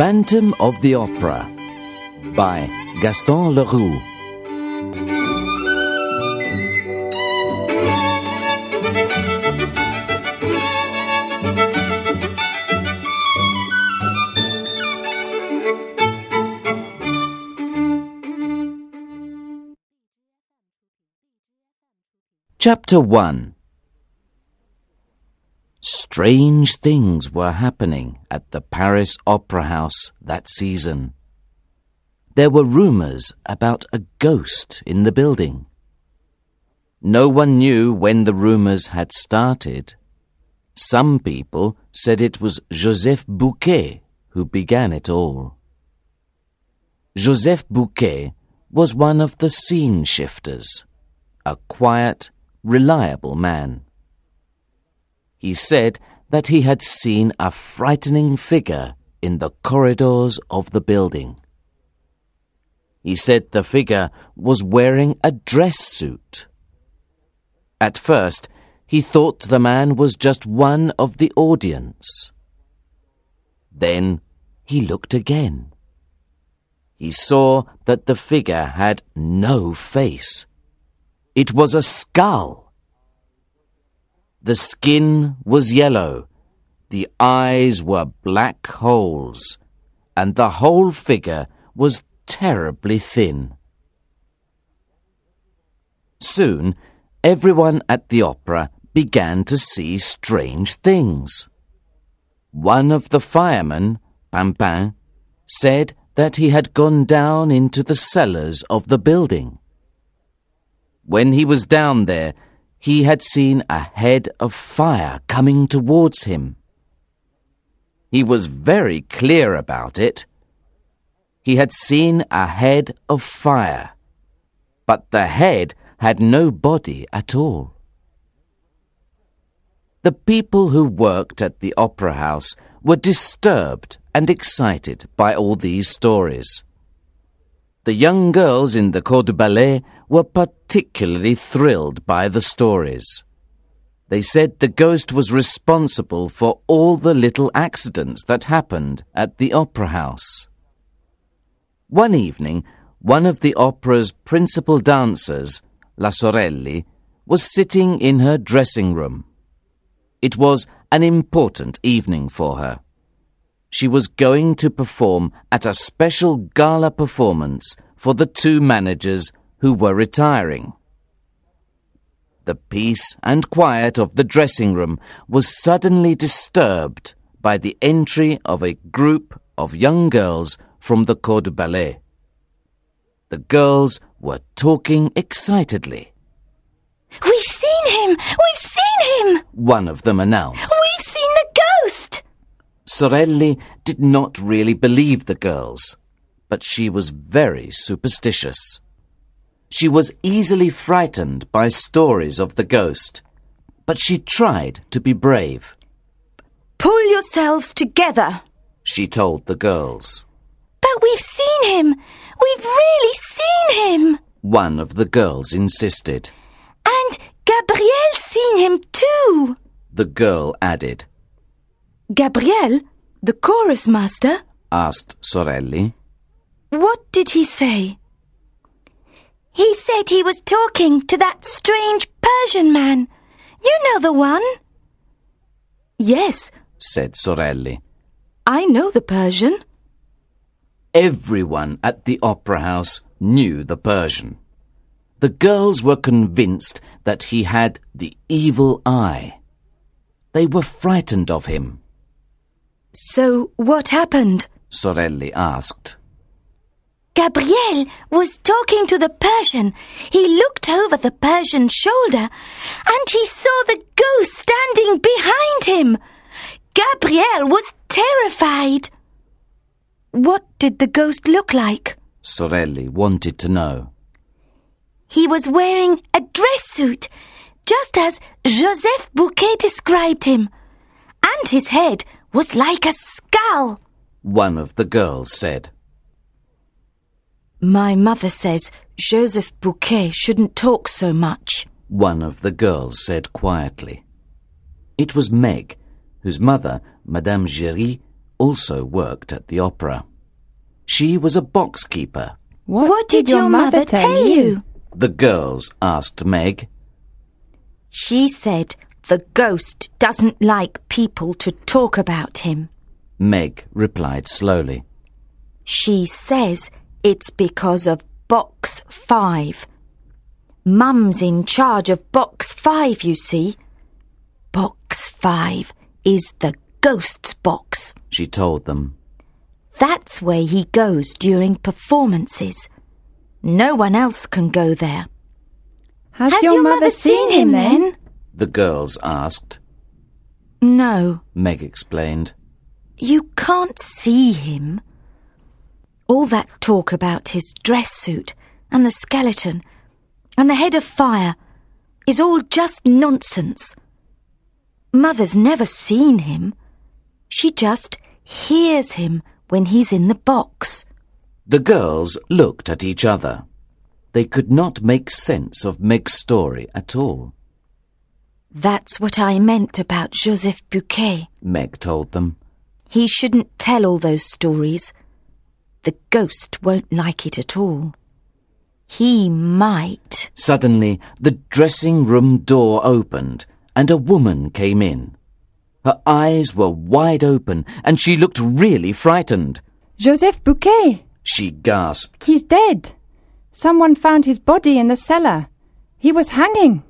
Phantom of the Opera by Gaston Leroux. Chapter 1 Strange things were happening at the Paris Opera House that season. There were rumors about a ghost in the building. No one knew when the rumors had started. Some people said it was Joseph Buquet who began it all. Joseph Buquet was one of the scene shifters, a quiet, reliable man. He said that he had seen a frightening figure in the corridors of the building. He said the figure was wearing a dress suit. At first, he thought the man was just one of the audience. Then he looked again. He saw that the figure had no face. It was a skull. The skin was yellow, the eyes were black holes, and the whole figure was terribly thin. Soon, everyone at the opera began to see strange things. One of the firemen, Pampin, said that he had gone down into the cellars of the building. When he was down there, he had seen a head of fire coming towards him. He was very clear about it. He had seen a head of fire, but the head had no body at all. The people who worked at the opera house were disturbed and excited by all these stories. The young girls in the corps de ballet were particularly thrilled by the stories. They said the ghost was responsible for all the little accidents that happened at the opera house. One evening, one of the opera's principal dancers, La Sorelli, was sitting in her dressing room. It was an important evening for her she was going to perform at a special gala performance for the two managers who were retiring. The peace and quiet of the dressing room was suddenly disturbed by the entry of a group of young girls from the corps de ballet. The girls were talking excitedly. We've seen him! We've seen him! One of them announced. We've seen the ghost! Sorelli did not really believe the girls, but she was very superstitious. She was easily frightened by stories of the ghost, but she tried to be brave. Pull yourselves together, she told the girls. But we've seen him! We've really seen him! One of the girls insisted. And Gabriel's seen him too, the girl added. Gabriel, the chorus master? asked Sorelli. What did he say? He said he was talking to that strange Persian man. You know the one? Yes, said Sorelli. I know the Persian. Everyone at the opera house knew the Persian. The girls were convinced that he had the evil eye. They were frightened of him. So what happened? Sorelli asked. Gabriel was talking to the Persian. He looked over the Persian's shoulder and he saw the ghost standing behind him. Gabriel was terrified. What did the ghost look like? Sorelli wanted to know. He was wearing a dress suit, just as Joseph Buquet described him. And his head was like a skull, one of the girls said. My mother says Joseph Buquet shouldn't talk so much, one of the girls said quietly. It was Meg, whose mother, Madame Giry, also worked at the opera. She was a box keeper. What, did, your mother tell you? The girls asked Meg. She said the ghost doesn't like people to talk about him. Meg replied slowly. She says it's because of Box 5. Mum's in charge of Box 5, you see. Box 5 is the ghost's box. She told them. That's where he goes during performances. No one else can go there. Has, your, mother, seen him then? The girls asked. No, Meg explained. you can't see him. All that talk about his dress suit and the skeleton and the head of fire is all just nonsense. Mother's never seen him. She just hears him when he's in the box. The girls looked at each other. They could not make sense of Meg's story at all. That's what I meant about Joseph Buquet. Meg told them. He shouldn't tell all those stories. The ghost won't like it at all. He might. Suddenly, the dressing room door opened and a woman came in. Her eyes were wide open and she looked really frightened. Joseph Buquet! She gasped. He's dead. Someone found his body in the cellar. He was hanging.